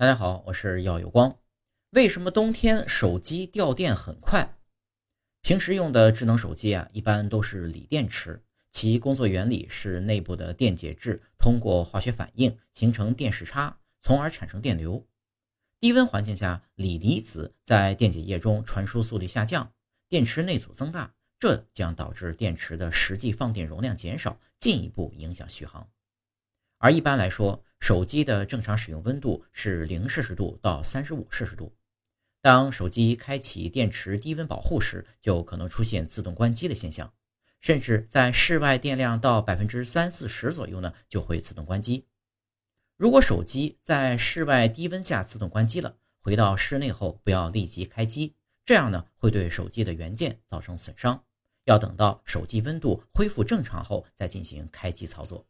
大家好，我是耀有光。为什么冬天手机掉电很快？平时用的智能手机啊，一般都是锂电池，其工作原理是内部的电解质通过化学反应形成电势差，从而产生电流。低温环境下，锂离子在电解液中传输速率下降，电池内阻增大，这将导致电池的实际放电容量减少，进一步影响续航。而一般来说，手机的正常使用温度是零摄氏度到三十五摄氏度。当手机开启电池低温保护时，就可能出现自动关机的现象，甚至在室外电量到百分之三四十左右呢，就会自动关机。如果手机在室外低温下自动关机了，回到室内后不要立即开机，这样呢会对手机的元件造成损伤。要等到手机温度恢复正常后再进行开机操作。